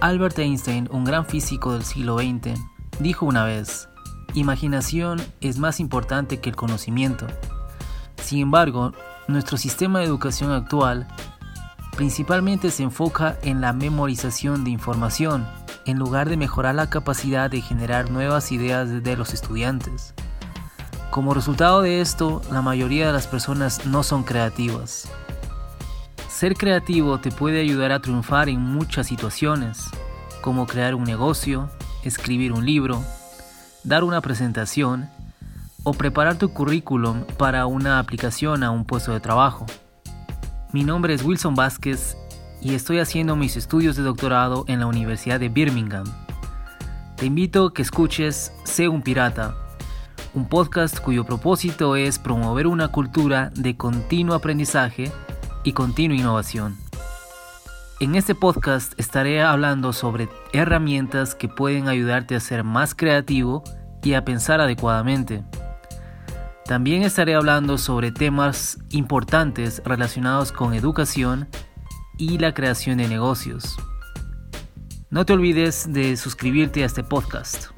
Albert Einstein, un gran físico del siglo XX, dijo una vez, imaginación es más importante que el conocimiento. Sin embargo, nuestro sistema de educación actual principalmente se enfoca en la memorización de información, en lugar de mejorar la capacidad de generar nuevas ideas de los estudiantes. Como resultado de esto, la mayoría de las personas no son creativas. Ser creativo te puede ayudar a triunfar en muchas situaciones, como crear un negocio, escribir un libro, dar una presentación o preparar tu currículum para una aplicación a un puesto de trabajo. Mi nombre es Wilson Vázquez y estoy haciendo mis estudios de doctorado en la Universidad de Birmingham. Te invito a que escuches Sé un pirata, un podcast cuyo propósito es promover una cultura de continuo aprendizaje y continua innovación. En este podcast estaré hablando sobre herramientas que pueden ayudarte a ser más creativo y a pensar adecuadamente. También estaré hablando sobre temas importantes relacionados con educación y la creación de negocios. No te olvides de suscribirte a este podcast.